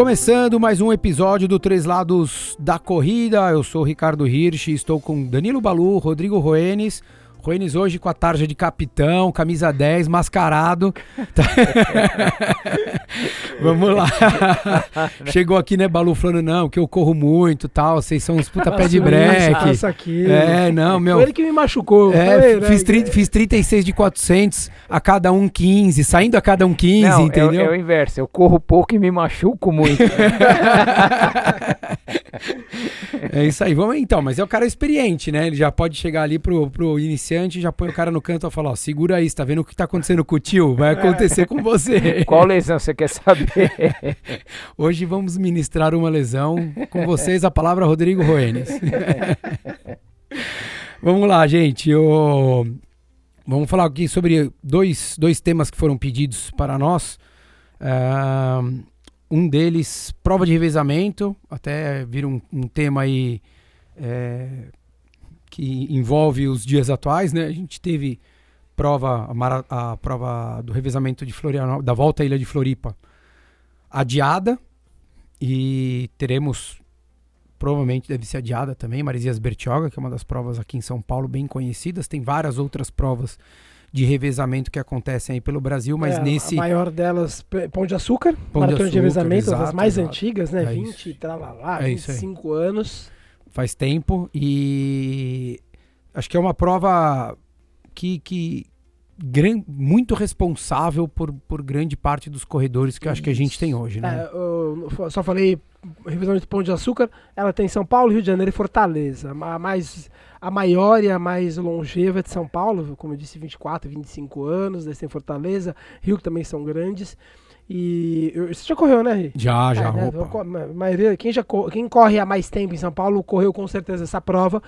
Começando mais um episódio do Três Lados da Corrida. Eu sou Ricardo Hirsch, estou com Danilo Balu, Rodrigo Roenes. Roenes hoje com a tarja de capitão, camisa 10, mascarado. Vamos lá. Chegou aqui, né, Balu, falando, não, que eu corro muito tal, vocês são uns puta pé de breque. Isso aqui. É, não, meu. Foi ele que me machucou. É, falei, né, fiz, tri- que- fiz 36 de 400 a cada um 15, saindo a cada um 15, Não, é, entendeu? é o inverso. Eu corro pouco e me machuco muito. É isso aí, vamos então, mas é o cara experiente, né? Ele já pode chegar ali pro, pro iniciante, já põe o cara no canto e fala, ó, segura aí, você tá vendo o que tá acontecendo com o tio? Vai acontecer com você. Qual lesão você quer saber? Hoje vamos ministrar uma lesão. Com vocês a palavra Rodrigo Roenes. vamos lá, gente. Vamos falar aqui sobre dois, dois temas que foram pedidos para nós. Ah, um deles, prova de revezamento, até vira um, um tema aí é, que envolve os dias atuais, né? A gente teve prova, a, mara- a prova do revezamento de Florianópolis, da volta à Ilha de Floripa, adiada e teremos provavelmente deve ser adiada também Maresias Bertioga que é uma das provas aqui em São Paulo bem conhecidas tem várias outras provas de revezamento que acontecem aí pelo Brasil mas é, nesse A maior delas, Pão de Açúcar, Pão de Maratona de, Açúcar, Revezamento, uma das exato, mais exato. antigas, né? É 20, isso. tralalá, É isso aí. 25 anos. Faz tempo e acho que é uma prova que, que gran- muito responsável por, por grande parte dos corredores que acho que a gente tem hoje, né? É, eu só falei revezamento Pão de Açúcar, ela tem São Paulo, Rio de Janeiro e Fortaleza. A, mais, a maior e a mais longeva é de São Paulo, como eu disse, 24, 25 anos. Daí tem Fortaleza, Rio que também são grandes. E você já correu, né, Ri? Já, já, É, né? maioria, quem, já quem corre há mais tempo em São Paulo correu com certeza essa prova,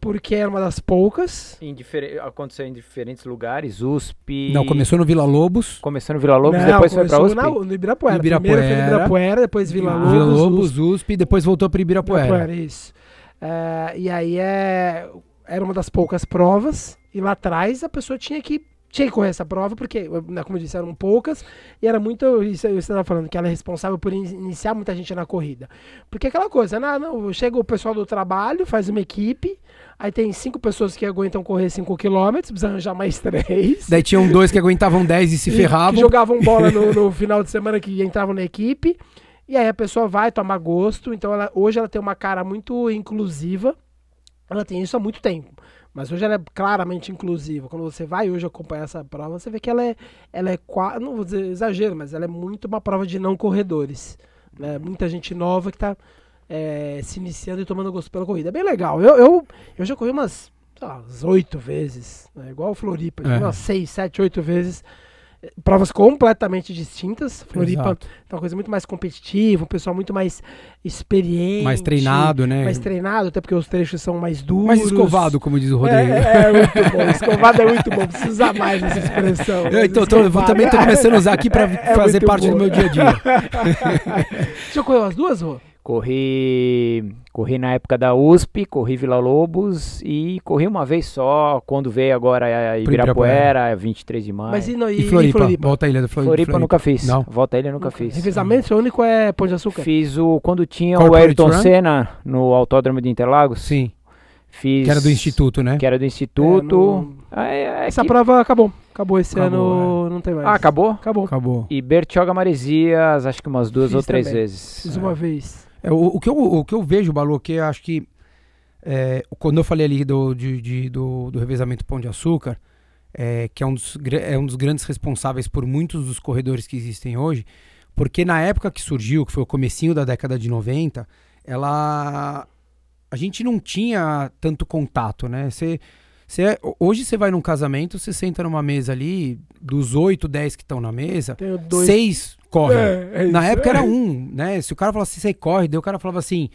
porque era uma das poucas. Em difer- Aconteceu em diferentes lugares. USP. Não, começou no Vila Lobos, Começou no Vila Lobos, Não, depois foi pra USP. na- no Ibirapuera. No Primeiro foi no Ibirapuera. Ibirapuera, depois Vila Ah, Lobos. Vila USP. Lobos, USP, depois voltou para Ibirapuera. Ibirapuera, isso. É, e aí é, era uma das poucas provas, e lá atrás a pessoa tinha que, tinha que correr essa prova, porque, né, como eu disse, eram poucas, e era muito, isso você estava falando, que ela é responsável por in- iniciar muita gente na corrida. Porque aquela coisa, né, não, chega o pessoal do trabalho, faz uma equipe, aí tem cinco pessoas que aguentam correr 5 km, precisa arranjar mais três. Daí tinham dois que aguentavam 10 e se ferravam. Jogavam bola no, no final de semana que entravam na equipe. E aí a pessoa vai tomar gosto. Então ela, hoje ela tem uma cara muito inclusiva. Ela tem isso há muito tempo. Mas hoje ela é claramente inclusiva. Quando você vai hoje acompanhar essa prova, você vê que ela é, ela é não vou dizer exagero, mas ela é muito uma prova de não corredores. Né? Muita gente nova que está se iniciando e tomando gosto pela corrida. É bem legal. Eu, eu, eu já corri umas, sei lá, umas oito vezes. Né? Igual o Floripa. É. Umas seis, sete, oito vezes. Provas completamente distintas. Floripa Exato. é uma coisa muito mais competitiva, um pessoal muito mais experiente. Mais treinado, né? Mais treinado, até porque os trechos são mais duros. Mais escovado, como diz o Rodrigo. É, é muito bom. Escovado é muito bom. Precisa usar mais essa expressão. Eu, então, tô- eu também tô começando a usar aqui para É fazer muito parte do boa. meu dia a dia. Já correu as duas, Rô? Corri. Corri na época da USP, corri Vila Lobos e corri uma vez só, quando veio agora a Ibirapuera, 23 de maio. Mas e, no, e, E Floripa, e Floripa? volta à ilha do Floripa. Floripa, nunca fiz. Não. Volta a ilha nunca fiz. Revezamento, seu único é Pão de Açúcar? Fiz o. Quando tinha o Corporate Ayrton Run? Senna no Autódromo de Interlagos. Sim, Fiz. que era do Instituto, né? Que era do Instituto. É, no- Ah, é- é Essa que- prova acabou. Acabou esse Acabou, ano, não tem mais. Ah, acabou? Acabou. Acabou. E Bertioga Maresias, acho que umas duas Fiz ou três também. vezes. Fiz uma vez. É, o, o que eu, o que eu vejo, Balu, que eu acho que é, quando eu falei ali do, de- de- do, do revezamento Pão de Açúcar, é, que é um, dos, é um dos grandes responsáveis por muitos dos corredores que existem hoje, porque na época que surgiu, que foi o comecinho da década de 90, ela a gente não tinha tanto contato, né? Você, você, hoje você vai num casamento, você senta numa mesa ali, dos 8, 10 que estão na mesa, dois. seis correm. É, é Na época era um, né? Se o cara falasse você corre, daí o cara falava assim,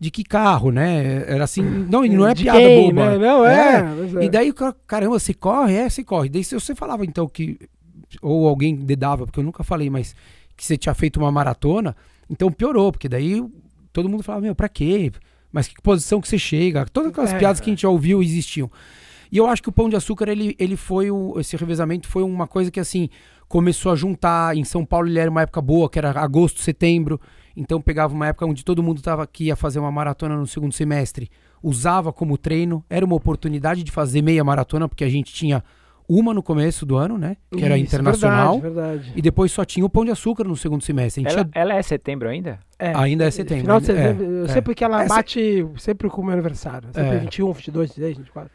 de que carro, né? Era assim, não, e não é De piada quem, boba. Né? Não, é. mas é. E daí o cara, caramba, você corre? É, você corre. Daí se você falava então que, ou alguém dedava, porque eu nunca falei, mas que você tinha feito uma maratona, então piorou, porque daí todo mundo falava, meu, pra quê? Mas que posição que você chega? Todas aquelas É. piadas que a gente já ouviu existiam. E eu acho que o Pão de Açúcar, ele, ele foi, o, esse revezamento foi uma coisa que, assim, começou a juntar. Em São Paulo ele era uma época boa, que era agosto, setembro. Então pegava uma época onde todo mundo estava aqui a fazer uma maratona no segundo semestre. Usava como treino, era uma oportunidade de fazer meia maratona, porque a gente tinha uma no começo do ano, né? Que era Isso, internacional. Verdade, verdade. E depois só tinha o Pão de Açúcar no segundo semestre. Ela, tinha- ela é setembro ainda? É. Ainda é setembro. Final de ainda- é, setembro, eu é. sei porque ela Essa- bate sempre com o meu aniversário. Sempre É. 21, 22, 23, 24.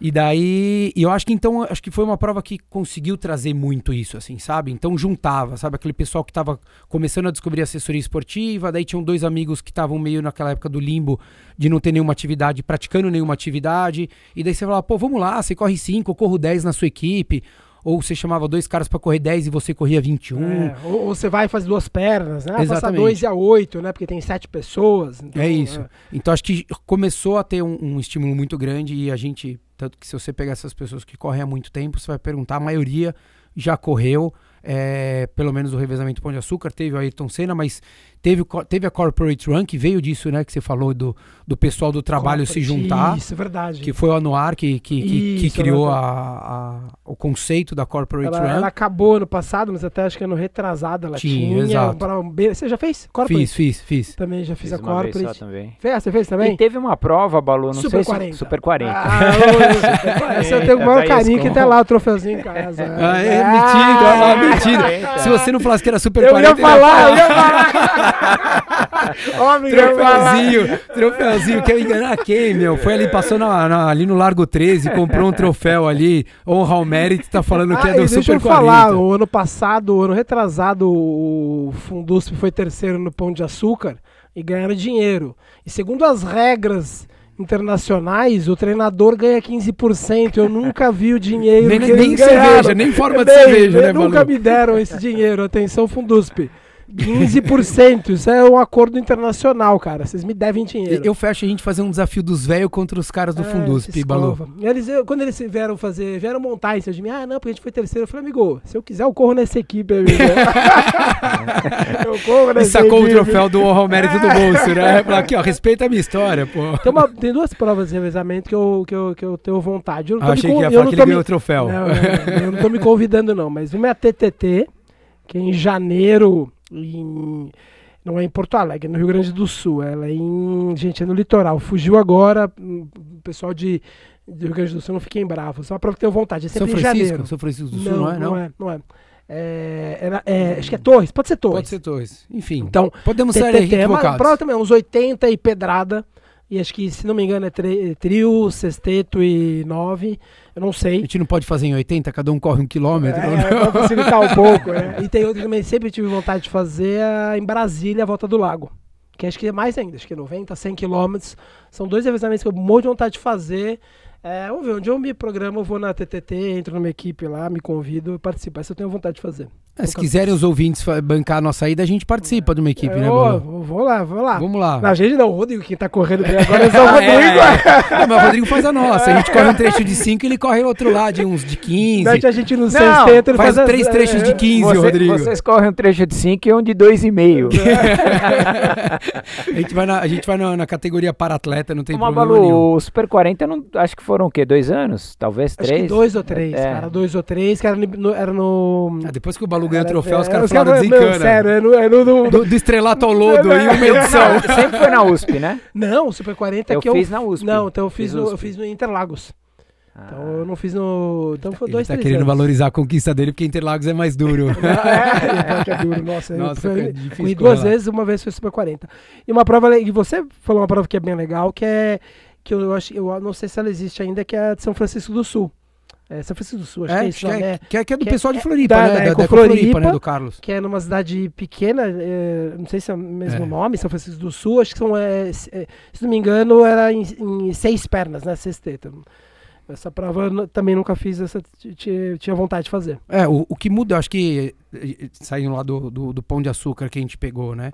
E daí, eu acho que então, acho que foi uma prova que conseguiu trazer muito isso, assim, sabe? Então juntava, sabe? Aquele pessoal que tava começando a descobrir assessoria esportiva, daí tinham dois amigos que estavam meio naquela época do limbo, de não ter nenhuma atividade, praticando nenhuma atividade, e daí você falava, pô, vamos lá, você corre 5, eu corro 10 na sua equipe, ou você chamava dois caras pra correr 10 e você corria 21. É, ou, ou você vai e faz duas pernas, né? Passar Exatamente. 2 e a 8, né? Porque tem sete pessoas. então, É isso. Então acho que começou a ter um, um estímulo muito grande e a gente, tanto que se você pegar essas pessoas que correm há muito tempo, você vai perguntar, a maioria já correu, é, pelo menos o revezamento Pão de Açúcar, teve o Ayrton Senna, mas teve, teve a Corporate Run, que veio disso, né, que você falou do, do pessoal do trabalho se juntar, Isso, é verdade. que foi o Anuar que, que, que, que Isso, criou ela- a, a- o conceito da Corporate ela, Run. ela acabou ano passado, mas até acho que ano retrasado ela Tinha, tinha. exato. pra- Você já fez? Corporate? Fiz, fiz, fiz. Também já fiz, a uma vez só Corporate. também. Fez? Você fez também? E teve uma prova, Balu, não Super sei se... 40. Super 40. Ah, eu, esse eu tenho o maior carinho que tá lá o troféuzinho em casa. Ah, é mentido, olha lá, mentido. Eita. Se você não falasse que era Super Eu 40, ia falar, eu ia falar. Eu ia falar. Troféuzinho, troféuzinho, quer enganar quem, meu? Foi ali, passou na- na- ali no Largo 13, comprou um troféu ali, honra ao mérito, tá falando que Ah, é do deixa Super eu 40. falar, o ano passado, o ano retrasado, o Fundusp foi terceiro no Pão de Açúcar e ganharam dinheiro. E segundo as regras internacionais, o treinador ganha 15%. Eu nunca vi o dinheiro Nem- que nem cerveja, nem forma de Nem, cerveja, né, Nunca Balu? me deram esse dinheiro. Atenção, Fundusp. 15%. Isso é um acordo internacional, cara. Vocês me devem dinheiro. Eu fecho a gente fazer um desafio dos velhos contra os caras do É, Fundusp, Balu. Eles, eu- quando eles vieram fazer, vieram montar cima de mim, ah, não, porque a gente foi terceiro. Eu falei, amigo, se eu quiser, eu corro nessa equipe, amigo. eu corro E nessa sacou o equipe. troféu do honra ao mérito do bolso, né? Falou aqui, ó, respeita a minha história, pô. Tem, uma- tem duas provas de revezamento que eu, que eu, que eu tenho vontade. Eu não Ah, me achei que ia falar que ele ganhou o troféu. Não, não, eu não tô me convidando, não. Mas uma é a TTT, que é em janeiro, em- não é em Porto Alegre, é no Rio Grande do Sul. Ela é em. Gente, é no litoral. Fugiu agora. hum, O pessoal de, do Rio Grande do Sul não fiquem bravos. Só pra ter vontade. É São sempre em Francisco? janeiro. São Francisco do Sul, não, é? não é. Não é. É, é na- é, acho que é Torres, pode ser Torres. Pode ser Torres. Enfim, Então, podemos ser é equivocados. prova também, uns 80 e pedrada. E acho que, se não me engano, é tre- trio, sexteto e nove. Eu não A sei. gente não pode fazer em 80, cada um corre um quilômetro. É, pra facilitar um pouco, né? E tem outra que também sempre tive vontade de fazer a- em Brasília, a Volta do Lago. Que acho que é mais ainda, acho que é 90, 100 quilômetros. São dois revezamentos que eu morro de vontade de fazer. É, vamos ver, onde eu me programo, eu vou na TTT, entro numa equipe lá, me convido e participo. Essa eu tenho vontade de fazer. É, se quiserem os ouvintes bancar a nossa ida, a gente participa de uma equipe, né, eu, Balu? vou, vou lá, vou lá. Vamos lá. Na gente não, o Rodrigo, quem tá correndo bem agora é só o Ah, Rodrigo. é, é. Não, mas o Rodrigo faz a nossa. A gente corre um trecho de 5 ele corre outro lá de uns de 15. Mete a gente no Não, sexteto, ele Faz as- três trechos de 15, Você- Rodrigo. Vocês correm um trecho de 5 e um de 2,5. a gente vai na, a gente vai na, na categoria para atleta, não tem Uma problema nenhum. Balu, o Super 40, não, acho que foram o quê? Dois anos? Talvez Acho três? que dois ou três, É. cara. Dois ou três, que era no. Era no Ah, depois que o Balu ganha o era- troféu, os é, caras falaram meu, desencana. Sério, é no. É no, no- Do, do estrelato ao lodo em uma edição. Não, sempre foi na USP, né? Não, o Super 40 Eu que eu. fiz na USP. Não, então eu fiz, Fiz no, eu fiz no Interlagos. Então Ah. eu não fiz no. Então foi Ele dois, tá três querendo anos. valorizar a conquista dele porque Interlagos é mais duro. é, que é duro, nossa. Nossa, fui- é difícil corri correr duas lá. vezes, uma vez foi Super 40. E uma prova, e você falou uma prova que é bem legal, que é, que eu acho, eu não sei se ela existe ainda, que é a de São Francisco do Sul. É, São Francisco do Sul, acho É, que é isso, que não, é, é, que é, que é do que é- pessoal de é Floripa, da- né? da Da, da Floripa, Floripa, né? Do Carlos. que é numa cidade pequena, é, não sei se é o mesmo É. nome, São Francisco do Sul, acho que são, é, se é, se não me engano, era em, em seis pernas, né, sexteta. Essa prova também nunca fiz, essa tinha vontade de fazer. É, o, o que muda, acho que saindo lá do, do, do pão de açúcar que a gente pegou, né?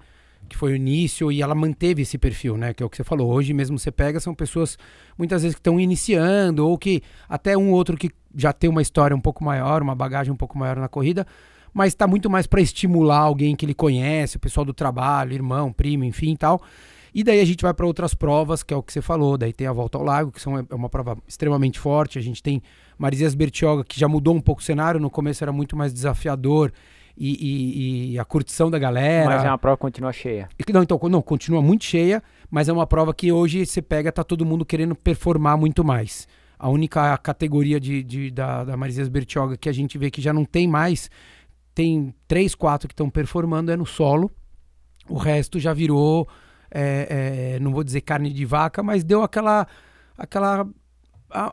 Que foi o início e ela manteve esse perfil, né? Que é o que você falou. Hoje mesmo você pega, são pessoas muitas vezes que estão iniciando, ou que até um outro que já tem uma história um pouco maior, uma bagagem um pouco maior na corrida, mas está muito mais para estimular alguém que ele conhece, o pessoal do trabalho, irmão, primo, enfim e tal. E daí a gente vai para outras provas, que é o que você falou. Daí tem a Volta ao Lago, que são, é uma prova extremamente forte. A gente tem Marisias Bertioga, que já mudou um pouco o cenário. No começo era muito mais desafiador. E, e, e a curtição da galera. Mas é uma prova que continua cheia. Não, então, não, continua muito cheia, mas é uma prova que hoje você pega, tá todo mundo querendo performar muito mais. A única categoria de, de da, da Marisias Bertioga que a gente vê que já não tem mais, tem três, quatro que estão performando, é no solo. O resto já virou é, é, não vou dizer carne de vaca, mas deu aquela, aquela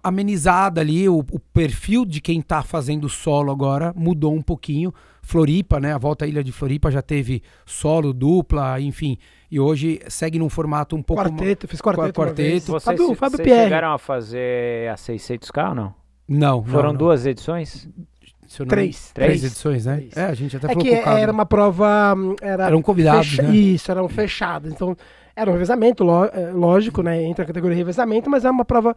amenizada ali. O, o perfil de quem está fazendo solo agora mudou um pouquinho. Floripa, né? A volta à ilha de Floripa já teve solo, dupla, enfim. E hoje segue num formato um pouco. Quarteto, fiz quarteto. quarteto. Vocês, Fábio, Fábio vocês chegaram a fazer a 600k ou não? Não. Foram não, não. duas edições? Três. Três edições, né? Três. É, a gente até é falou que era uma prova. Hum, era eram convidados. Fecha... Né? Isso, eram fechados. Então, era um revezamento, é, lógico, né? Entre a categoria revezamento, mas é uma prova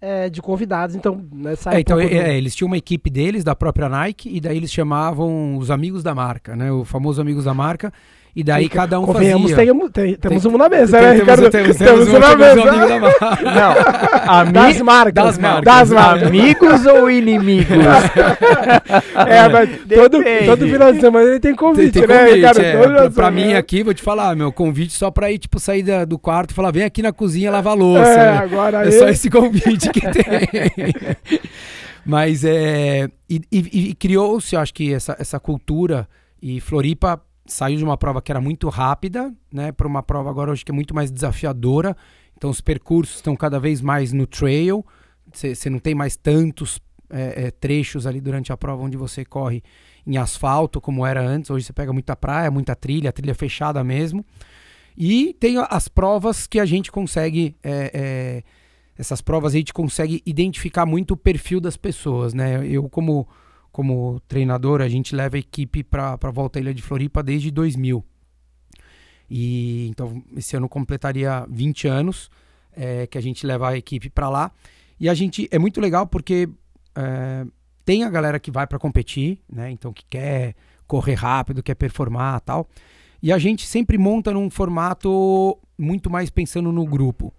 é, de convidados, então nessa é, então é, é, eles tinham uma equipe deles da própria Nike e daí eles chamavam os amigos da marca, né? O famoso amigos da marca e daí cada um Convenhamos, fazia. Temos, tem, temos um na mesa, né, Ricardo? Temos, temos, temos um na mesa. Um. Não, ami das marcas. Das marcas. Das marcas. Amigos ou inimigos? é, mas todo, todo final de semana ele tem convite, tem, tem né, convite, Ricardo? É, pra, pra mim aqui, vou te falar, meu convite só pra ir, tipo, sair da, do quarto e falar, vem aqui na cozinha lavar louça. É, né? agora é só esse convite que tem. Mas é. E, e, e criou-se, acho que, essa, essa cultura. E Floripa saiu de uma prova que era muito rápida, né, para uma prova agora hoje que é muito mais desafiadora. Então os percursos estão cada vez mais no trail. Você não tem mais tantos é, é, trechos ali durante a prova onde você corre em asfalto como era antes. Hoje você pega muita praia, muita trilha, trilha fechada mesmo. E tem as provas que a gente consegue é, é, essas provas a gente consegue identificar muito o perfil das pessoas, né? Eu como como treinador, a gente leva a equipe para a Volta à Ilha de Floripa desde 2000. E então esse ano completaria 20 anos é, que a gente leva a equipe para lá. E a gente é muito legal porque é, tem a galera que vai para competir, né? Então que quer correr rápido, quer performar, tal. E a gente sempre monta num formato muito mais pensando no grupo.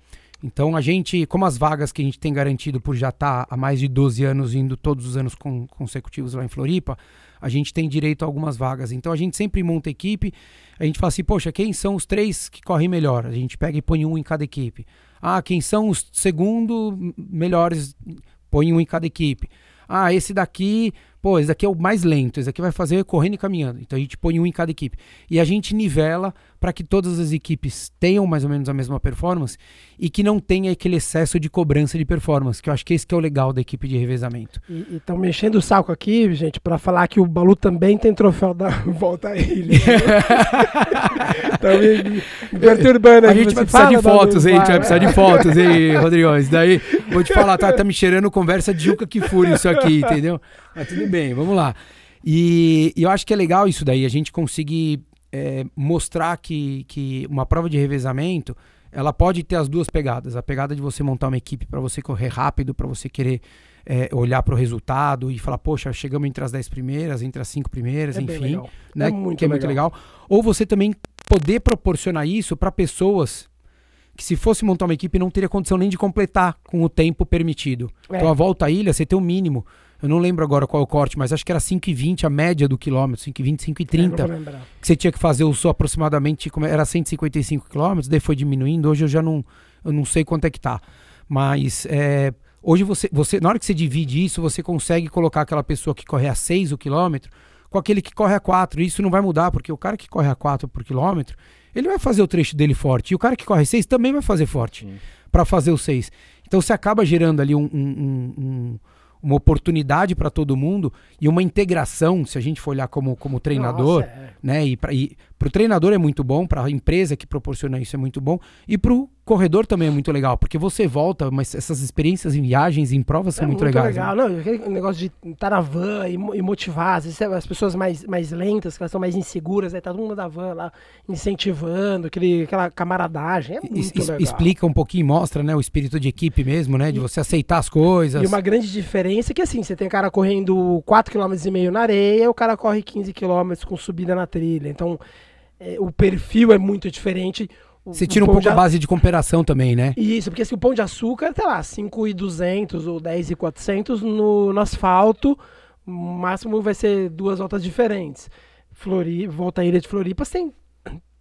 Então a gente, como as vagas que a gente tem garantido por já estar tá há mais de 12 anos indo todos os anos com, consecutivos lá em Floripa, a gente tem direito a algumas vagas. Então a gente sempre monta equipe, a gente fala assim, poxa, quem são os três que correm melhor? A gente pega e põe um em cada equipe. Ah, quem são os segundo melhores? Põe um em cada equipe. Ah, esse daqui pô, esse daqui é o mais lento, esse daqui vai fazer correndo e caminhando. Então a gente põe um em cada equipe. E a gente nivela para que todas as equipes tenham mais ou menos a mesma performance e que não tenha aquele excesso de cobrança de performance, que eu acho que esse que é o legal da equipe de revezamento. E estão mexendo o saco aqui, gente, para falar que o Balu também tem troféu da volta a ele. Estão me, me perturbando A gente vai precisar de fotos, hein? A gente vai precisar de fotos, hein, Rodrigões? Daí, vou te falar, tá, tá me cheirando conversa de Juca que fure isso aqui, entendeu? Mas tudo bem, vamos lá. E, e, eu acho que é legal isso daí, a gente conseguir é, mostrar que, que uma prova de revezamento ela pode ter as duas pegadas. A pegada de você montar uma equipe para você correr rápido, para você querer é, olhar para o resultado e falar, poxa, chegamos entre as dez primeiras, entre as cinco primeiras, é enfim, né? É muito que é legal. muito legal. Ou você também poder proporcionar isso para pessoas que se fosse montar uma equipe não teria condição nem de completar com o tempo permitido. É. Então a volta à ilha, você tem o um mínimo. Eu não lembro agora qual é o corte, mas acho que era 5,20 a média do quilômetro, 5,20, 5,30. É, que você tinha que fazer o seu aproximadamente, era 155 quilômetros, daí foi diminuindo. Hoje eu já não, eu não sei quanto é que tá. Mas é, hoje você, você, na hora que você divide isso, você consegue colocar aquela pessoa que corre a 6 o quilômetro com aquele que corre a 4. Isso não vai mudar, porque o cara que corre a 4 por quilômetro, ele vai fazer o trecho dele forte. E o cara que corre 6 também vai fazer forte para fazer o 6. Então você acaba gerando ali um, um, um uma oportunidade para todo mundo e uma integração, se a gente for olhar como, como treinador, Nossa, é. né? E para o treinador é muito bom, para a empresa que proporciona isso é muito bom, e para o corredor também é muito legal, porque você volta, mas essas experiências em viagens, em provas são é muito, muito legais. legal, né? não, aquele negócio de estar na van e, e motivar, às vezes as pessoas mais, mais lentas, que elas são mais inseguras, aí tá todo mundo na van lá incentivando, aquele, aquela camaradagem, é muito es, legal. Explica um pouquinho, mostra, né, o espírito de equipe mesmo, né, de e, você aceitar as coisas. E uma grande diferença é que assim, você tem cara correndo 4,5 km na areia, o cara corre 15 km com subida na trilha, então é, o perfil é muito diferente, Você tira um pouco de... a base de comparação também, né? Isso, porque assim, o pão de açúcar, sei lá, 5,200 ou 10,400 no, no asfalto, o máximo vai ser duas voltas diferentes. Floripa, volta à ilha de Floripa, você tem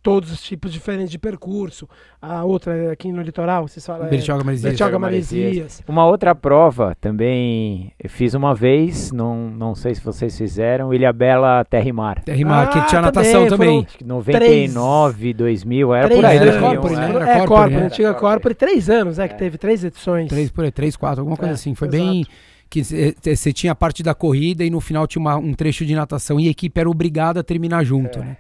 todos os tipos diferentes de percurso. A outra é aqui no litoral, vocês falam. Bertioga Maresias. Bertioga Maresias. Uma outra prova também eu fiz uma vez, não, não sei se vocês fizeram, Ilha Bela Terra e Mar. Terra e Mar, ah, que tinha natação também. também. 99, 2000, era por aí. Era Corpore, né? Era é, Corpore, né? antiga Corpore, três anos, é, que teve três edições. Três, por aí, três, quatro, alguma coisa é, assim. Foi exato. bem que você tinha a parte da corrida e no final tinha uma, um trecho de natação e a equipe era obrigada a terminar junto, é, né?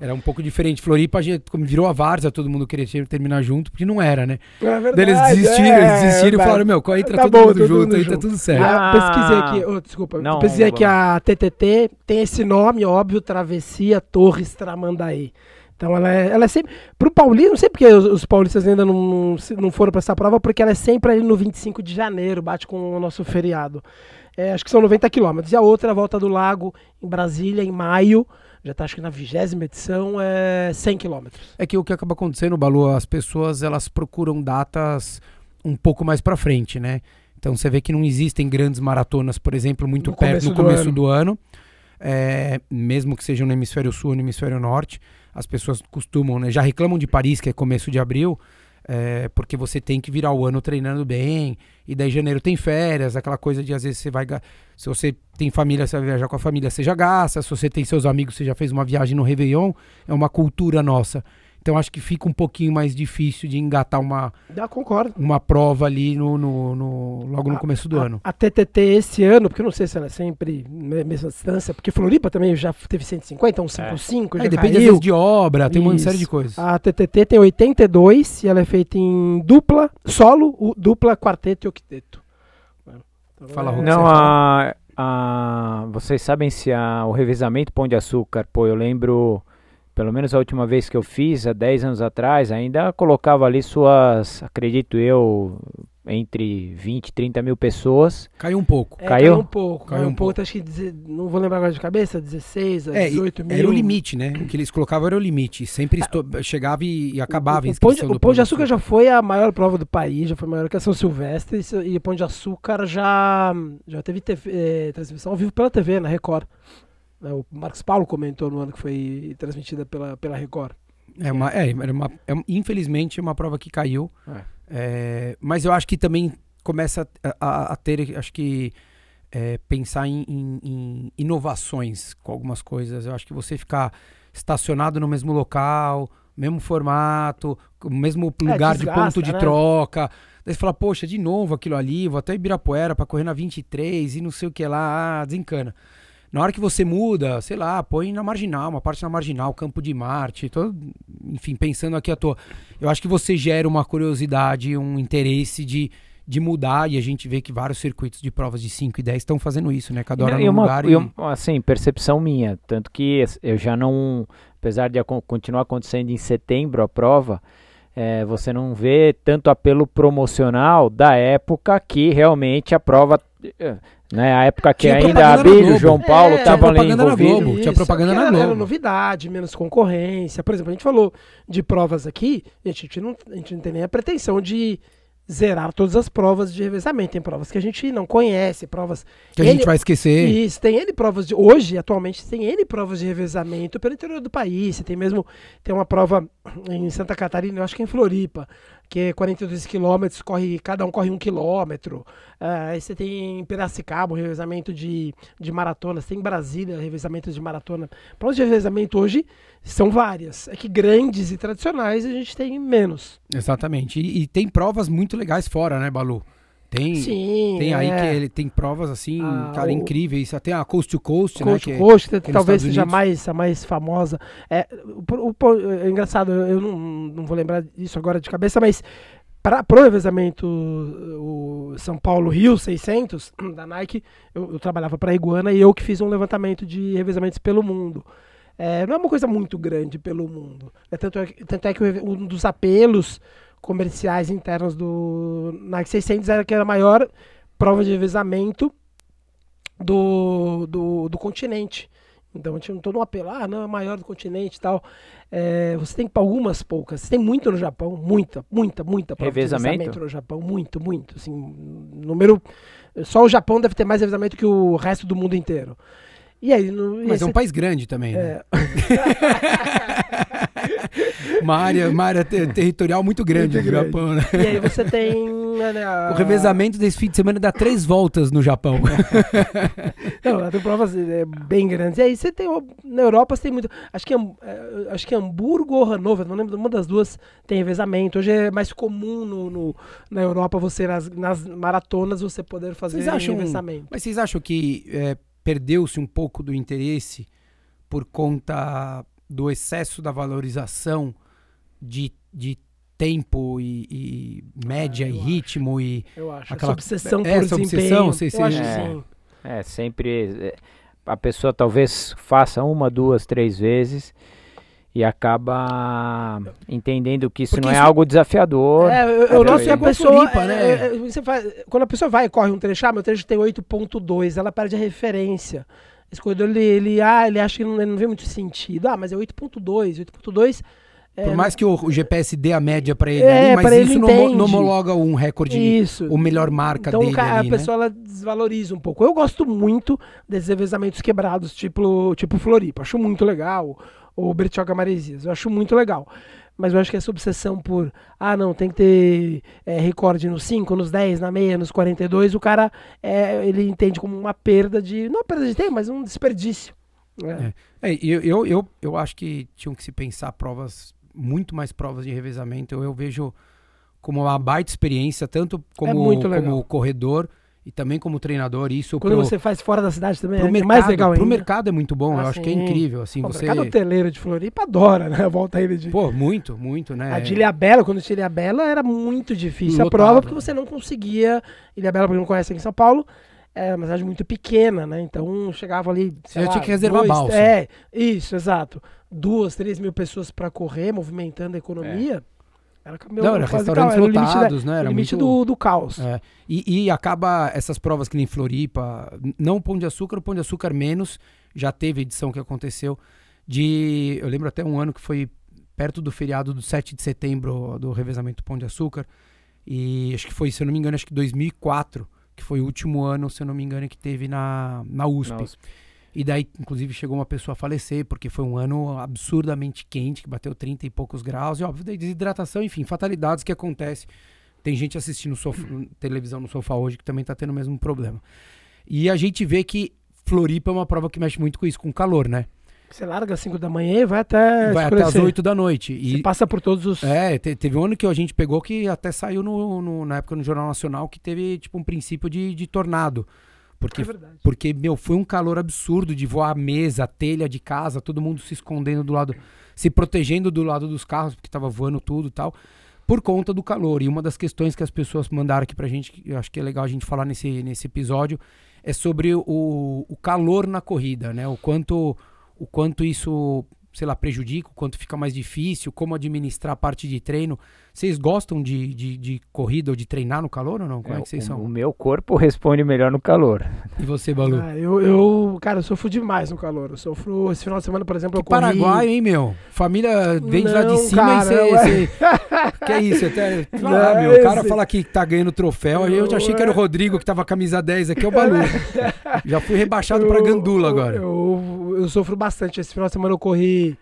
Era um pouco diferente. Floripa, a gente, como virou a Várzea, todo mundo queria terminar junto, porque não era, né? É verdade, eles desistiram, é, eles desistiram e falaram, meu, entra tá todo bom, mundo junto, aí tá tudo certo. Ah, pesquisei aqui, oh, desculpa, não, pesquisei aqui a TTT, tem esse nome, óbvio, Travessia Torres Tramandaí. Então ela é, ela é sempre. Pro Paulista, não sei porque os, os paulistas ainda não, não foram para essa prova, porque ela é sempre ali no 25 de janeiro, bate com o nosso feriado. É, acho que são 90 quilômetros. E a outra, a volta do lago, em Brasília, em maio. Já está acho que na vigésima edição, é 100 quilômetros. É que o que acaba acontecendo, Balu, as pessoas elas procuram datas um pouco mais para frente, né? Então você vê que não existem grandes maratonas, por exemplo, muito no perto no começo do ano. Do ano é, mesmo que sejam no hemisfério sul ou no hemisfério norte as pessoas costumam, né? Já reclamam de Paris, que é começo de abril, é, porque você tem que virar o ano treinando bem, e daí janeiro tem férias, aquela coisa de às vezes você vai. Se você tem família, você vai viajar com a família, você já gasta, se você tem seus amigos, você já fez uma viagem no Réveillon, é uma cultura nossa. Então acho que fica um pouquinho mais difícil de engatar uma, Já concordo. uma prova ali no, no, no logo no a, começo do a, ano. A TTT esse ano, porque eu não sei se ela é sempre mesma distância, porque Floripa também já teve 150, um 55, é. já é, Depende vezes de obra, tem Isso. uma série de coisas. A TTT tem 82 e ela é feita em dupla, solo, dupla, quarteto e octeto. Então, Fala, é, Não, a, a, vocês sabem se a, o revezamento Pão de Açúcar, pô, eu lembro pelo menos a última vez que eu fiz, há 10 anos atrás, ainda colocava ali suas, acredito eu, entre 20 e 30 mil pessoas. Caiu um pouco. É, caiu? caiu? um pouco. Caiu um, um pouco, pouco. acho que, não vou lembrar agora de cabeça, 16, é, 18 mil. Era o limite, né? O que eles colocavam era o limite. Sempre é, chegava e, e acabava o, o, pão de, o Pão de Açúcar já foi a maior prova do país, já foi maior que a São Silvestre, e o Pão de Açúcar já, já teve TV, eh, transmissão ao vivo pela TV, na Record. Né, o Marcos Paulo comentou no ano que foi transmitida pela, pela Record. É uma, é, uma, é, infelizmente é uma prova que caiu. É. É, mas eu acho que também começa a, a, a ter, acho que é, pensar em, em, em, inovações com algumas coisas. Eu acho que você ficar estacionado no mesmo local, mesmo formato, mesmo é, lugar desgasta, de ponto de né? troca. Daí você fala, poxa, de novo aquilo ali, vou até Ibirapuera para correr na 23 e não sei o que lá, ah, desencana. Na hora que você muda, sei lá, põe na marginal, uma parte na marginal, campo de Marte, todo, enfim, pensando aqui à toa. Eu acho que você gera uma curiosidade, um interesse de, de mudar, e a gente vê que vários circuitos de provas de 5 e 10 estão fazendo isso, né? Cada hora e, num lugar. E, e, assim, percepção minha, tanto que eu já não, apesar de continuar acontecendo em setembro a prova, é, você não vê tanto apelo promocional da época que realmente a prova é, né? A época que tinha ainda a Bíblia, João Paulo estavam é, ali envolvidos. Tinha propaganda na Globo. Era novidade, menos concorrência. Por exemplo, a gente falou de provas aqui, a gente não, a gente não tem nem a pretensão de zerar todas as provas de revezamento. Tem provas que a gente não conhece, provas que a gente vai esquecer. Isso, tem N provas de hoje, atualmente tem N provas de revezamento pelo interior do país. Você tem mesmo tem uma prova em Santa Catarina, eu acho que é em Floripa, que é 42 quilômetros, corre, cada um corre um quilômetro. Uh, aí você tem em Piracicaba um revezamento de, de maratonas, tem em Brasília revezamento de maratona. Provas de revezamento hoje são várias. É que grandes e tradicionais a gente tem menos. Exatamente. E, e tem provas muito legais fora, né, Balu? Tem, Sim, tem aí é. que ele tem provas assim, ah, cara, o... incríveis. Até a Coast to Coast, Coast né? To é Coast, que, talvez seja mais, a mais famosa. É, o, o, é engraçado, eu não, não vou lembrar disso agora de cabeça, mas para o revezamento o São Paulo Rio 600 da Nike, eu, eu trabalhava para a Iguana e eu que fiz um levantamento de revezamentos pelo mundo. É, não é uma coisa muito grande pelo mundo. É, tanto, é, tanto é que um dos apelos comerciais internos do Nike 600 era que era a maior prova de revezamento do, do, do continente. Então tinha todo um apelo, ah, não, é maior do continente e tal. É, você tem algumas poucas, você tem muito no Japão, muita, muita, muita prova revezamento? no Japão, muito, muito. Assim, número. Só o Japão deve ter mais revezamento que o resto do mundo inteiro. E aí, no, Mas é um país grande também, né? Uma área, uma área ter, territorial muito grande muito no grande. Japão, né? E aí você tem. Né. O revezamento desse fim de semana dá três voltas no Japão. Não, tem provas é, bem grandes. E aí você tem. Na Europa você tem muito. Acho que, é, acho que Hamburgo ou Hannover, não lembro, uma das duas tem revezamento. Hoje é mais comum no, no na Europa você, nas, nas, maratonas, você poder fazer vocês acham, revezamento. Mas vocês acham que é, perdeu-se um pouco do interesse por conta do excesso da valorização de, de tempo e, e média ah, e ritmo e eu acho aquela essa obsessão por essa obsessão, sei é, é, sempre é, a pessoa talvez faça uma, duas, três vezes e acaba entendendo que isso Porque não é algo desafiador. É, eu, eu não sei a pessoa, né? É, é, você faz, quando a pessoa vai e corre um trecho, ah, meu trecho tem 8.2, ela perde a referência. Esse corredor, ele, ele, ah, ele acha que não, não vê muito sentido. Ah, mas é 8.2, 8.2 é, Por mais que o, o, GPS dê a média para ele, é, ali, mas isso não, não, homologa um recorde, isso. o melhor marca então, dele. Então a né? pessoa desvaloriza um pouco. Eu gosto muito desses revezamentos quebrados, tipo, tipo Floripa. Acho muito legal. Ou Bertioga Maresias. Eu acho muito legal. Mas eu acho que essa obsessão por, ah, não, tem que ter é, recorde nos 5, nos 10, na meia, nos 42, o cara é, ele entende como uma perda de. Não uma perda de tempo, mas um desperdício. Né? É. é eu, eu, eu, eu acho que tinham que se pensar provas muito mais provas de revezamento. Eu, eu vejo como uma baita experiência, tanto como, é como corredor e também como treinador. Isso Quando pro, você faz fora da cidade também é mercado, mais legal ainda. Pro mercado é muito bom, ah, eu acho que é incrível. Assim, Pô, você... O mercado hoteleiro de Floripa adora, né? Volta ele de... Pô, muito, muito, né? A de Ilhabela, quando tinha Ilhabela, era muito difícil Lotado. a prova, porque você não conseguia... Ilhabela, pra quem não conhece aqui em São Paulo, é uma cidade muito pequena, né? Então chegava ali. Você já tinha que reservar dois, balsa. É, isso, exato. Duas, três mil pessoas para correr, movimentando a economia. É. Era, meu, não, era restaurantes lotados, né? Era o limite muito... do, do caos. É. E, e, acaba essas provas que nem Floripa, não Pão de Açúcar, o Pão de Açúcar menos, já teve edição que aconteceu de, eu lembro até um ano que foi perto do feriado do 7 de setembro do revezamento Pão de Açúcar, e acho que foi, se eu não me engano, acho que 2004, que foi o último ano, se eu não me engano, que teve na, na USP. Na USP. E daí, inclusive, chegou uma pessoa a falecer, porque foi um ano absurdamente quente, que bateu 30 e poucos graus, e óbvio, daí desidratação, enfim, fatalidades que acontecem. Tem gente assistindo sofá, televisão no sofá hoje que também está tendo o mesmo problema. E a gente vê que Floripa é uma prova que mexe muito com isso, com calor, né? Você larga às 5 da manhã e vai até. Vai escurecer. até às 8 da noite. E Você passa por todos os. É, te, teve um ano que a gente pegou que até saiu no, no, na época no Jornal Nacional que teve tipo um princípio de, de tornado. Porque, é porque, meu, foi um calor absurdo de voar a mesa, a telha de casa, todo mundo se escondendo do lado, se protegendo do lado dos carros, porque tava voando tudo e tal, por conta do calor. E uma das questões que as pessoas mandaram aqui pra gente, que eu acho que é legal a gente falar nesse, nesse episódio, é sobre o, o calor na corrida, né? O quanto o quanto isso, sei lá, prejudica, o quanto fica mais difícil, como administrar a parte de treino. Vocês gostam de, de, de corrida ou de treinar no calor ou não? Como é, é que vocês o, são? O meu corpo responde melhor no calor. E você, Balu? Ah, eu, eu, cara, eu sofro demais no calor. Eu sofro, esse final de semana, por exemplo, que eu corri... Paraguai, hein, meu? Família vem de lá de cima cara, e você... que é isso? Até... Claro, meu, o cara fala que tá ganhando troféu. Eu, eu já achei que era o Rodrigo que tava camisa 10 aqui, é o Balu. já fui rebaixado eu, pra Gandula agora. Eu, eu sofro bastante. Esse final de semana eu corri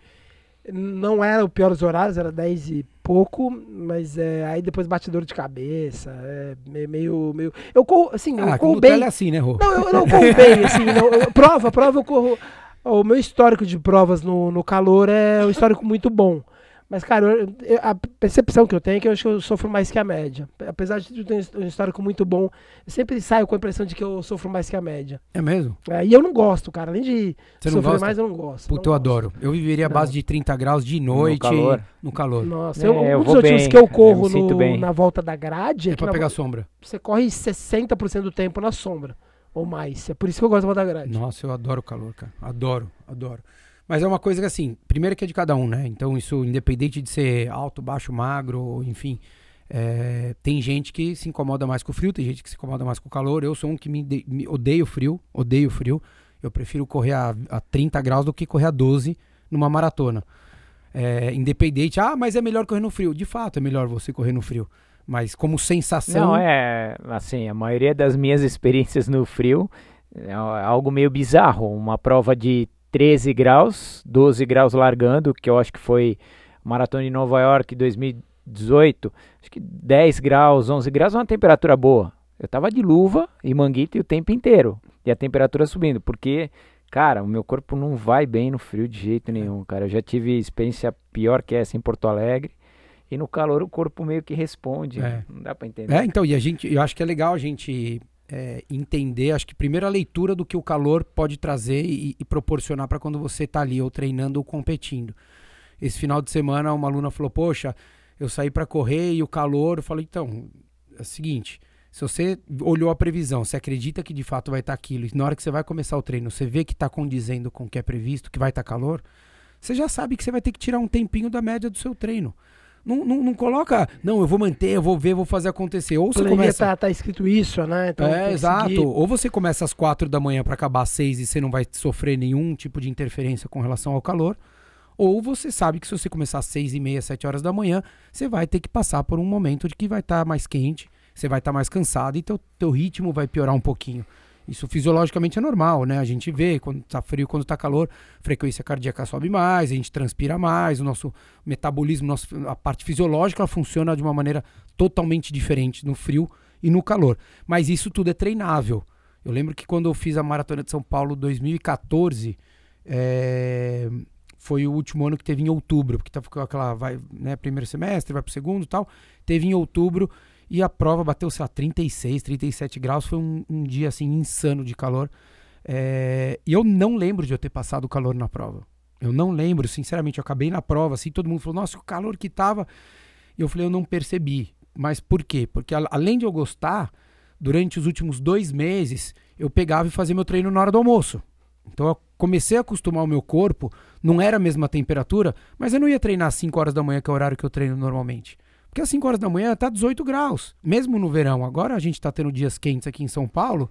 não era o pior dos horários, era 10 e pouco, mas é, aí depois bate dor de cabeça, é meio, meio... Eu corro, assim, ah, eu corro bem... É assim, né, Rô? Não, eu não corro bem, assim, não, eu, prova, prova eu corro... O meu histórico de provas no, no calor é um histórico muito bom. Mas, cara, eu, eu, a percepção que eu tenho é que eu acho que eu sofro mais que a média. Apesar de ter um histórico muito bom, eu sempre saio com a impressão de que eu sofro mais que a média. É mesmo? É, e eu não gosto, cara. Além de Você sofrer gosta? mais, eu não gosto. Puta, eu adoro. Eu viveria a base de 30 graus de noite. No calor. No calor. Nossa, é, eu, eu um dos motivos que eu corro eu no, na volta da grade... É, é pra pegar sombra. Você corre 60% do tempo na sombra. Ou mais. É por isso que eu gosto da volta da grade. Nossa, eu adoro o calor, cara. Adoro, adoro. Mas é uma coisa que, assim, primeiro que é de cada um, né? Então, isso, independente de ser alto, baixo, magro, enfim. É, tem gente que se incomoda mais com o frio, tem gente que se incomoda mais com o calor. Eu sou um que me, me odeio frio, odeio frio. Eu prefiro correr a, a 30 graus do que correr a 12 numa maratona. É, independente, ah, mas é melhor correr no frio. De fato, é melhor você correr no frio. Mas como sensação. Não, é. Assim, a maioria das minhas experiências no frio é algo meio bizarro. Uma prova de 13 graus, 12 graus largando, que eu acho que foi Maratona de Nova York 2018. Acho que 10 graus, 11 graus é uma temperatura boa. Eu tava de luva e manguito o tempo inteiro. E a temperatura subindo, porque, cara, o meu corpo não vai bem no frio de jeito nenhum, cara. Eu já tive experiência pior que essa em Porto Alegre. E no calor o corpo meio que responde. É. Não dá para entender. É, então, e a gente, eu acho que é legal a gente é, entender, acho que primeiro a leitura do que o calor pode trazer e, e proporcionar para quando você está ali ou treinando ou competindo. Esse final de semana uma aluna falou: "Poxa, eu saí para correr e o calor". Eu falei: "Então, é o seguinte, se você olhou a previsão, você acredita que de fato vai estar tá aquilo, e na hora que você vai começar o treino, você vê que está condizendo com o que é previsto, que vai estar tá calor, você já sabe que você vai ter que tirar um tempinho da média do seu treino. Não, não, não, coloca, não, eu vou manter, eu vou ver, vou fazer acontecer. Ou você começa. Tá, tá escrito isso, né? Então, é, exato. Ou você começa às quatro da manhã para acabar às seis e você não vai sofrer nenhum tipo de interferência com relação ao calor. Ou você sabe que se você começar às seis e meia, sete horas da manhã, você vai ter que passar por um momento de que vai estar tá mais quente, você vai estar tá mais cansado e teu, teu ritmo vai piorar um pouquinho. Isso fisiologicamente é normal, né? A gente vê quando tá frio, quando tá calor, frequência cardíaca sobe mais, a gente transpira mais, o nosso metabolismo, nosso, a parte fisiológica ela funciona de uma maneira totalmente diferente no frio e no calor. Mas isso tudo é treinável. Eu lembro que quando eu fiz a Maratona de São Paulo 2014, é, foi o último ano que teve em outubro, porque tá, ficou aquela, vai, né, primeiro semestre, vai pro segundo tal. Teve em outubro e a prova bateu, sei lá, 36, 37 graus. Foi um, um dia, assim, insano de calor. É, e eu não lembro de eu ter passado calor na prova. Eu não lembro, sinceramente. Eu acabei na prova, assim, todo mundo falou, nossa, o calor que tava. E eu falei, eu não percebi. Mas por quê? Porque além de eu gostar, durante os últimos dois meses, eu pegava e fazia meu treino na hora do almoço. Então eu comecei a acostumar o meu corpo, não era a mesma temperatura, mas eu não ia treinar às 5 horas da manhã, que é o horário que eu treino normalmente. Porque às 5 horas da manhã tá 18 graus, mesmo no verão. Agora a gente tá tendo dias quentes aqui em São Paulo,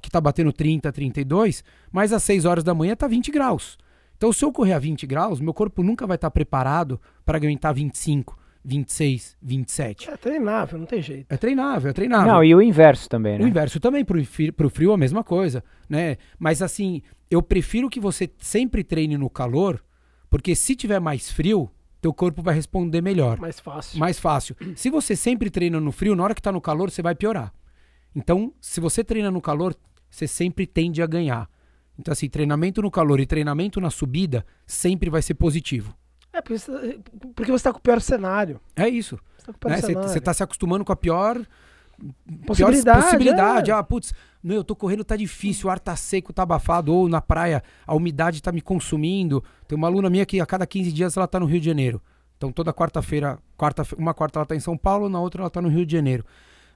que tá batendo 30, 32, mas às 6 horas da manhã tá 20 graus. Então, se eu correr a 20 graus, meu corpo nunca vai estar tá preparado para aguentar 25, 26, 27. É treinável, não tem jeito. É treinável, é treinável. Não, e o inverso também, né? O inverso também, pro, pro frio a mesma coisa, né? Mas assim, eu prefiro que você sempre treine no calor, porque se tiver mais frio, teu corpo vai responder melhor. Mais fácil. Mais fácil. Se você sempre treina no frio, na hora que tá no calor, você vai piorar. Então, se você treina no calor, você sempre tende a ganhar. Então, assim, treinamento no calor e treinamento na subida sempre vai ser positivo. É, porque você, porque você tá com o pior cenário. É isso. Você tá, né? você tá se acostumando com a pior possibilidade. possibilidade. É. Ah, putz, meu, eu tô correndo, tá difícil, o ar tá seco, tá abafado, ou na praia a umidade tá me consumindo. Tem uma aluna minha que a cada 15 dias ela tá no Rio de Janeiro. Então toda quarta-feira, quarta, uma quarta ela tá em São Paulo, na outra ela tá no Rio de Janeiro.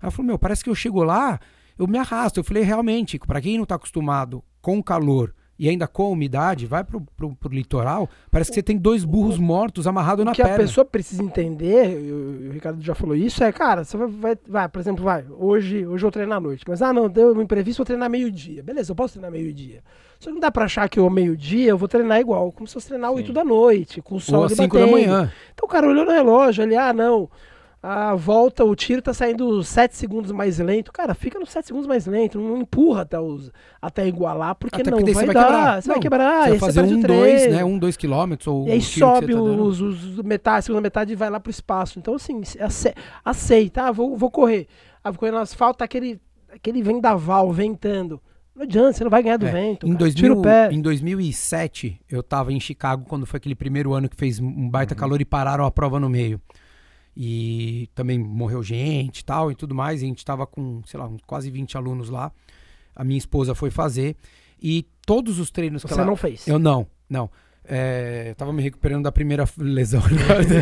Ela falou, meu, parece que eu chego lá, eu me arrasto. Eu falei, realmente, para quem não tá acostumado com calor e ainda com umidade, vai pro, pro, pro litoral, parece que você tem dois burros mortos amarrados na perna. O que a pessoa precisa entender, o Ricardo já falou isso, é, cara, você vai, vai, vai, por exemplo, vai, hoje, hoje eu treino à noite, mas, ah, não, deu um imprevisto, vou treinar meio-dia. Beleza, eu posso treinar meio-dia. Só não dá pra achar que eu meio-dia eu vou treinar igual, como se fosse treinar oito da noite, com o sol Ou às 5 da manhã. Então o cara olhou no relógio, ali, ah, não, a volta, o tiro tá saindo 7 segundos mais lento. Cara, fica nos 7 segundos mais lento, não empurra até, os, até igualar, porque até não vai, vai dar. Quebrar. Você não, vai quebrar, você vai fazer um, dois, né? Um, dois quilômetros. Ou e aí sobe tá os, os, metade, segunda metade e vai lá pro espaço. Então, assim, aceita, ah, vou, vou correr. Ah, vou correr no asfalto, tá aquele, aquele vendaval ventando. Não adianta, você não vai ganhar do é, vento. Em, 2000, em 2007, eu tava em Chicago, quando foi aquele primeiro ano que fez um baita uhum. calor e pararam a prova no meio e também morreu gente e tal e tudo mais. E a gente estava com, sei lá, quase 20 alunos lá. A minha esposa foi fazer e todos os treinos Você que ela... não fez? Eu não, não. É, eu tava me recuperando da primeira lesão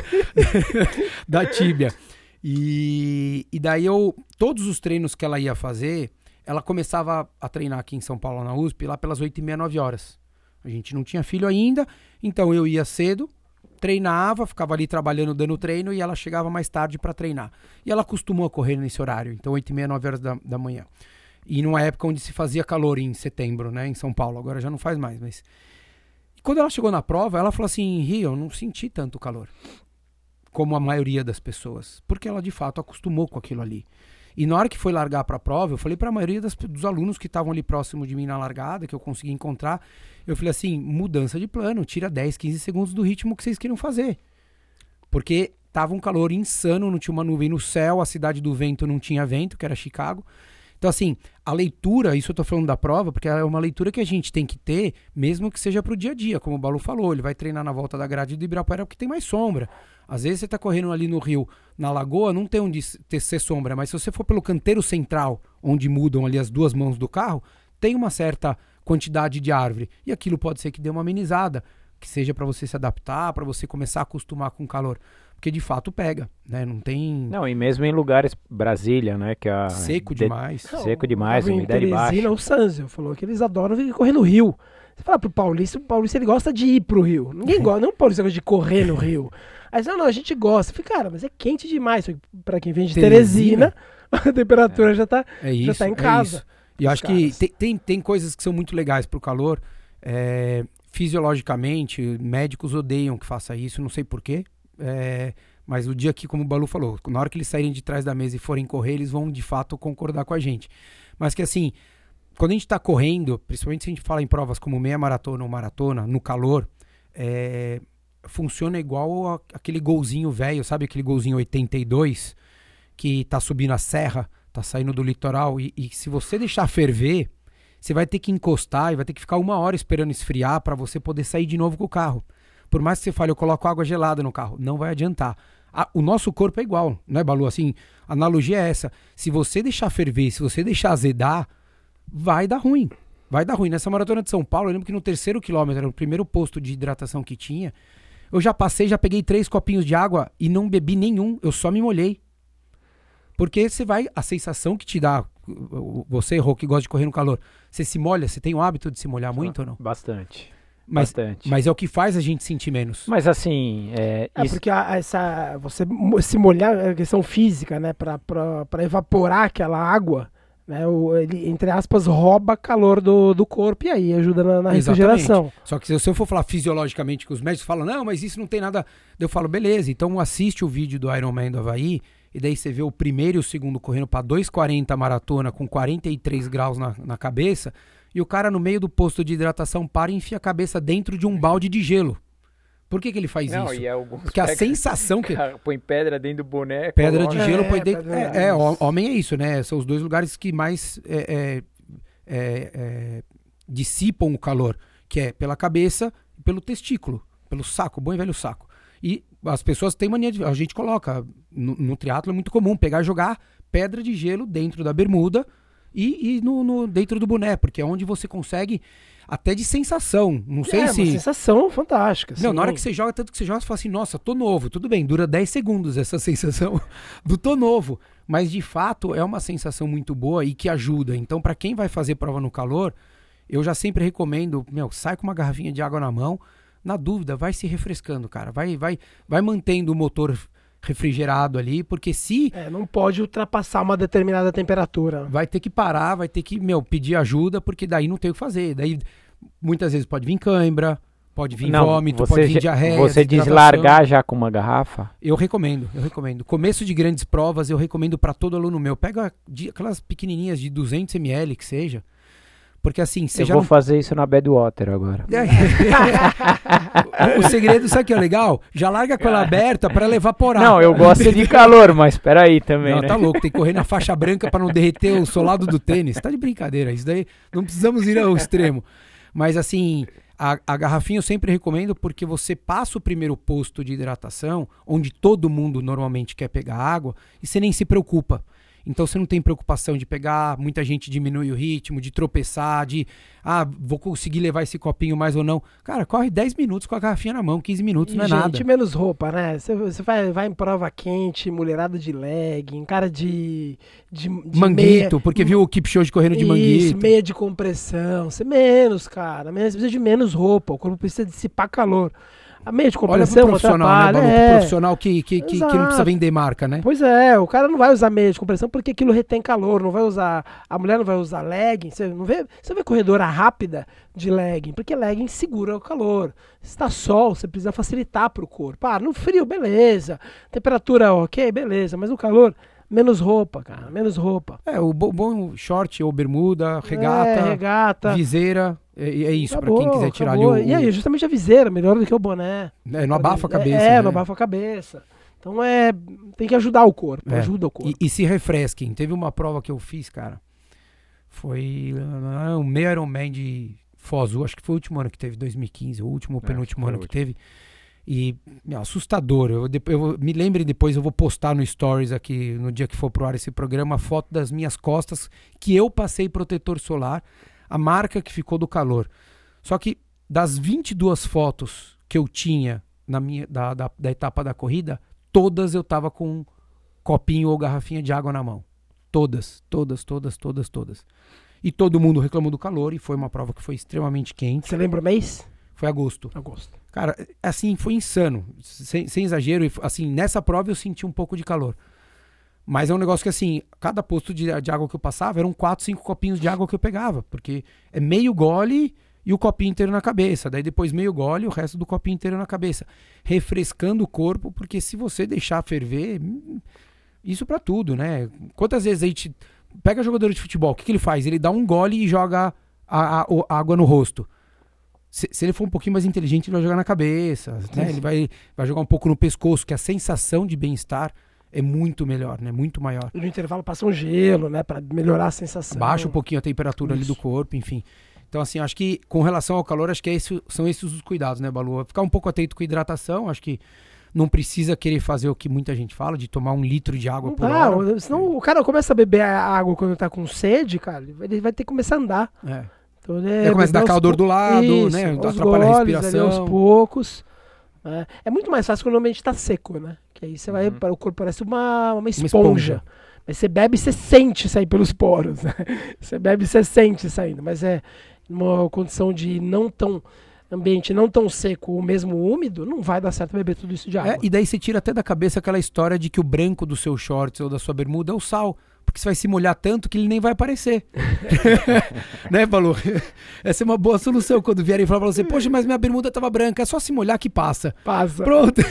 da, tíbia. E, e daí eu, todos os treinos que ela ia fazer, ela começava a treinar aqui em São Paulo, na USP, lá pelas 8 e meia, 9 horas. A gente não tinha filho ainda, então eu ia cedo, treinava, ficava ali trabalhando, dando treino, e ela chegava mais tarde para treinar. E ela costumou correr nesse horário, então 8 e meia, 9 horas da, da manhã. E numa época onde se fazia calor em setembro, né, em São Paulo. Agora já não faz mais, mas. E quando ela chegou na prova, ela falou assim: Rio, eu não senti tanto calor. Como a maioria das pessoas. Porque ela de fato acostumou com aquilo ali. E na hora que foi largar para a prova, eu falei para a maioria das, dos alunos que estavam ali próximo de mim na largada, que eu consegui encontrar, eu falei assim: mudança de plano, tira 10, 15 segundos do ritmo que vocês queriam fazer. Porque tava um calor insano, não tinha uma nuvem no céu, a cidade do vento não tinha vento, que era Chicago. Então, assim, a leitura, isso eu tô falando da prova, porque é uma leitura que a gente tem que ter, mesmo que seja pro dia a dia, como o Balu falou, ele vai treinar na volta da grade do Ibirapuera porque tem mais sombra. Às vezes você tá correndo ali no rio, na lagoa, não tem onde ter, ser sombra, mas se você for pelo canteiro central, onde mudam ali as duas mãos do carro, tem uma certa quantidade de árvore. E aquilo pode ser que dê uma amenizada, que seja para você se adaptar, para você começar a acostumar com o calor. Porque de fato pega, né? Não tem. Não, e mesmo em lugares, Brasília, né? Que é seco de... demais. Seco demais, Não, umidade baixa. O Sanzio falou que eles adoram correr no rio. Você fala pro Paulista, o Paulista ele gosta de ir pro rio. Ninguém gosta, não o Paulista gosta de correr no rio. Aí não, não, a gente gosta. Falei, cara, mas é quente demais. Para quem vem de Teresina, Teresina a temperatura é. já, tá, é isso, já tá em casa. É e eu acho caras. que tem, tem, tem, coisas que são muito legais pro calor. É, fisiologicamente, médicos odeiam que faça isso, não sei porquê. É, mas o dia que, como o Balu falou, na hora que eles saírem de trás da mesa e forem correr, eles vão de fato concordar com a gente. Mas que assim, quando a gente está correndo, principalmente se a gente fala em provas como meia maratona ou maratona, no calor, é, funciona igual a, aquele golzinho velho, sabe aquele golzinho 82 que tá subindo a serra, tá saindo do litoral e, e se você deixar ferver, você vai ter que encostar e vai ter que ficar uma hora esperando esfriar para você poder sair de novo com o carro. Por mais que você fale, eu coloco água gelada no carro, não vai adiantar. A, o nosso corpo é igual, né, Balu? Assim, a analogia é essa. Se você deixar ferver, se você deixar azedar, vai dar ruim. Vai dar ruim. Nessa maratona de São Paulo, eu lembro que no terceiro quilômetro, era o primeiro posto de hidratação que tinha, eu já passei, já peguei três copinhos de água e não bebi nenhum, eu só me molhei. Porque você vai, a sensação que te dá, você, Rô, que gosta de correr no calor, você se molha, você tem o hábito de se molhar muito ou não? Bastante. Mas, Bastante. mas é o que faz a gente sentir menos. Mas assim. É, é isso... porque a, essa, você se molhar é questão física, né? Para evaporar aquela água, né? O, ele, entre aspas, rouba calor do, do corpo e aí ajuda na, na refrigeração. Só que se eu for falar fisiologicamente, que os médicos falam, não, mas isso não tem nada. Eu falo, beleza, então assiste o vídeo do Iron Man do Havaí. E daí você vê o primeiro e o segundo correndo para 2,40 maratona com 43 graus na, na cabeça e o cara no meio do posto de hidratação para e enfia a cabeça dentro de um balde de gelo. Por que, que ele faz não, isso? É Porque a sensação que. Cara, põe pedra dentro do boneco. Pedra de gelo é, põe dentro. É, é, homem é isso, né? São os dois lugares que mais é, é, é, dissipam o calor, que é pela cabeça e pelo testículo, pelo saco, bom e velho saco. E as pessoas têm mania de. A gente coloca. No, no triatlo é muito comum pegar e jogar pedra de gelo dentro da bermuda e, e no, no, dentro do boné, porque é onde você consegue até de sensação. Não sei é, se. Uma sensação fantástica. Não, na hora que você joga, tanto que você joga, você fala assim, nossa, tô novo. Tudo bem, dura 10 segundos essa sensação do tô novo. Mas de fato é uma sensação muito boa e que ajuda. Então, para quem vai fazer prova no calor, eu já sempre recomendo, meu, sai com uma garrafinha de água na mão. Na dúvida, vai se refrescando, cara. Vai, vai, vai mantendo o motor refrigerado ali, porque se. É, não pode ultrapassar uma determinada temperatura. Vai ter que parar, vai ter que, meu, pedir ajuda, porque daí não tem o que fazer. Daí muitas vezes pode vir cãibra, pode vir não, vômito, pode vir diarreia. Você diz largar já com uma garrafa? Eu recomendo, eu recomendo. Começo de grandes provas, eu recomendo para todo aluno meu. Pega aquelas pequenininhas de 200 ml que seja porque assim, você Eu já vou não... fazer isso na Badwater agora. o, segredo, sabe que é legal? Já larga com ela aberta para levar evaporar. Não, eu gosto de calor, mas peraí também, não, né? tá louco, tem que correr na faixa branca para não derreter o solado do tênis. Tá de brincadeira, isso daí não precisamos ir ao extremo. Mas assim, a, a garrafinha eu sempre recomendo porque você passa o primeiro posto de hidratação, onde todo mundo normalmente quer pegar água, e você nem se preocupa. Então você não tem preocupação de pegar, muita gente diminui o ritmo, de tropeçar, de ah, vou conseguir levar esse copinho mais ou não. Cara, corre 10 minutos com a garrafinha na mão, 15 minutos, e, não é gente, nada. menos roupa, né? Você, você vai, vai em prova quente, mulherada de legging, cara de. de, de manguito, meia, porque viu o Kipchoge correndo de isso, manguito. meia de compressão. Você menos, cara. Você precisa de menos roupa. O corpo precisa dissipar calor. A meio de Olha pro compressão profissional, né, atrapalha. Balu? é. Pro profissional que, que, que, que não precisa vender marca, né? Pois é, o cara não vai usar meia de compressão porque aquilo retém calor, não vai usar. A mulher não vai usar legging. Você não vê, você vê corredora rápida de legging, porque legging segura o calor. Se está sol, você precisa facilitar para o corpo. Ah, no frio, beleza. Temperatura ok, beleza. Mas no calor, menos roupa, cara, menos roupa. É, o bo- bom short ou bermuda, regata, É, regata. viseira, é, é isso, pra Acabou, quem quiser tirar acabou. ali o... E aí, justamente a viseira, melhor do que o boné. É, não abafa a cabeça, É, né? não abafa a cabeça. Então é. Tem que ajudar o corpo. É. Ajuda o corpo. E, e se refresquem. Teve uma prova que eu fiz, cara. Foi ah, o meio Ironman de Foz, acho que foi o último ano que teve, 2015, o último ou É, penúltimo ano que teve. E meu, assustador. Eu, eu vou- me lembre depois, eu vou postar no Stories aqui, no dia que for pro ar esse programa, a foto das minhas costas que eu passei protetor solar, a marca que ficou do calor. Só que das 22 fotos que eu tinha na minha, da, da, da etapa da corrida, todas eu tava com um copinho ou garrafinha de água na mão. Todas, todas, todas, todas, todas. E todo mundo reclamou do calor e foi uma prova que foi extremamente quente. Você lembra o mês? Foi agosto. Agosto. Cara, assim, foi insano. Sem, sem exagero. Assim, nessa prova eu senti um pouco de calor. Mas é um negócio que, assim, cada posto de, de água que eu passava eram quatro, cinco copinhos de água que eu pegava. Porque é meio gole e o copinho inteiro na cabeça. Daí depois meio gole e o resto do copinho inteiro na cabeça. Refrescando o corpo, porque se você deixar ferver, hum, isso pra tudo, né? Quantas vezes a gente pega jogador de futebol, o que, que ele faz? Ele dá um gole e joga a, a- a água no rosto. Se, se ele for um pouquinho mais inteligente, ele vai jogar na cabeça, né? Ele vai, vai jogar um pouco no pescoço, que a sensação de bem-estar é muito melhor, né? Muito maior. E no intervalo passa um gelo, né? Pra melhorar a sensação. Baixa um pouquinho a temperatura ali Isso. do corpo, enfim. Então, assim, acho que com relação ao calor, acho que é esse- são esses os cuidados, né, Balu? Ficar um pouco atento com a hidratação, acho que não precisa querer fazer o que muita gente fala, de tomar um litro de água Não por dá, hora. senão o cara começa a beber a água quando tá com sede, cara, ele vai- ter que começar a andar. É. Então, ele começa a dar dor do lado, Isso, né? Atrapalha a goles, ali respiração. aos poucos. né? É muito mais fácil quando o ambiente tá seco, né? Que aí você vai, Uhum. o corpo parece uma, uma esponja. esponja. Mas você bebe e você sente sair pelos poros. né? Você bebe e você sente saindo. Mas é numa condição de não tão ambiente não tão seco ou mesmo úmido, não vai dar certo beber tudo isso de água. É, e daí você tira até da cabeça aquela história de que o branco do seu shorts ou da sua bermuda é o sal. Porque você vai se molhar tanto que ele nem vai aparecer. né, Balu? Essa é uma boa solução quando vierem falar pra você, poxa, mas minha bermuda tava branca, é só se molhar que passa. Passa. Pronto.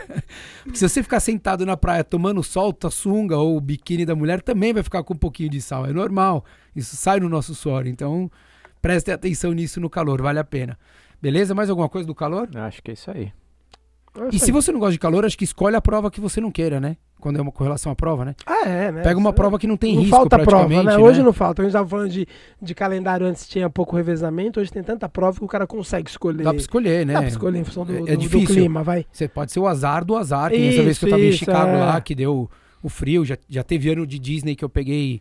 Porque se você ficar sentado na praia tomando sol, tua sunga ou o biquíni da mulher também vai ficar com um pouquinho de sal. É normal. Isso sai no nosso suor. Então, prestem atenção nisso no calor, vale a pena. Beleza? Mais alguma coisa do calor? Acho que é isso aí. É E isso se você não gosta de calor, acho que escolhe a prova que você não queira, né? Quando é uma correlação à prova, né? Ah, é, né? Pega uma Isso- prova que não tem não risco falta prova, praticamente, né? né? Hoje não falta. A gente tava falando de, de calendário antes tinha pouco revezamento, hoje tem tanta prova que o cara consegue escolher. Dá pra escolher, né? Dá pra escolher em função do, É- é do- clima, vai. Você pode ser o azar do azar, que nessa vez que eu Isso, tava em isso, Chicago é. lá, que deu o frio, já, já teve ano de Disney que eu peguei,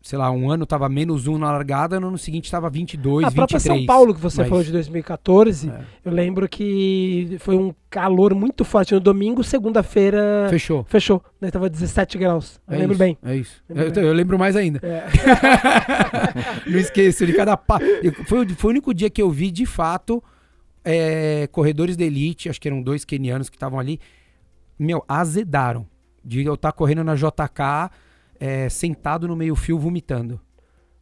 sei lá, um ano tava menos um na largada, no ano seguinte tava 22, a própria 23. São Paulo que você mas- falou de 2014, É. eu lembro que foi um calor muito forte no domingo, segunda-feira Fechou. fechou. Daí tava 17 graus. Eu É lembro isso, bem. É isso. Lembro Eu, bem. eu lembro mais ainda. É. Não esqueço de cada pa... eu- foi, o- foi o único dia que eu vi, de fato, é, corredores de elite, acho que eram dois kenianos que estavam ali, meu, azedaram. De eu estar correndo na JK, é, sentado no meio fio, vomitando.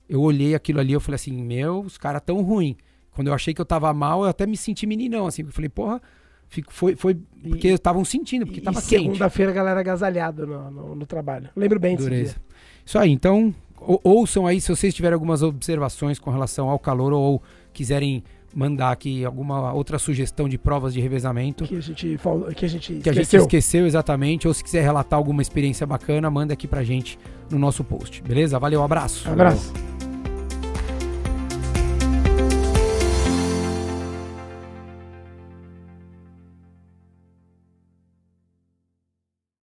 Eu olhei aquilo ali, eu falei assim, meu, os caras tão ruim. Quando eu achei que eu tava mal, eu até me senti meninão, assim. Eu falei, porra, fico- foi, foi porque estavam sentindo, porque E tava quente. segunda-feira a galera agasalhada no, no, no trabalho. Lembro bem disso. Dureza. Isso aí, então, ou- ouçam aí se vocês tiverem algumas observações com relação ao calor ou quiserem mandar aqui alguma outra sugestão de provas de revezamento Que a gente, falou- que a gente que a gente esqueceu. esqueceu exatamente, ou se quiser relatar alguma experiência bacana, manda aqui pra gente no nosso post, beleza? Valeu, abraço. Abraço.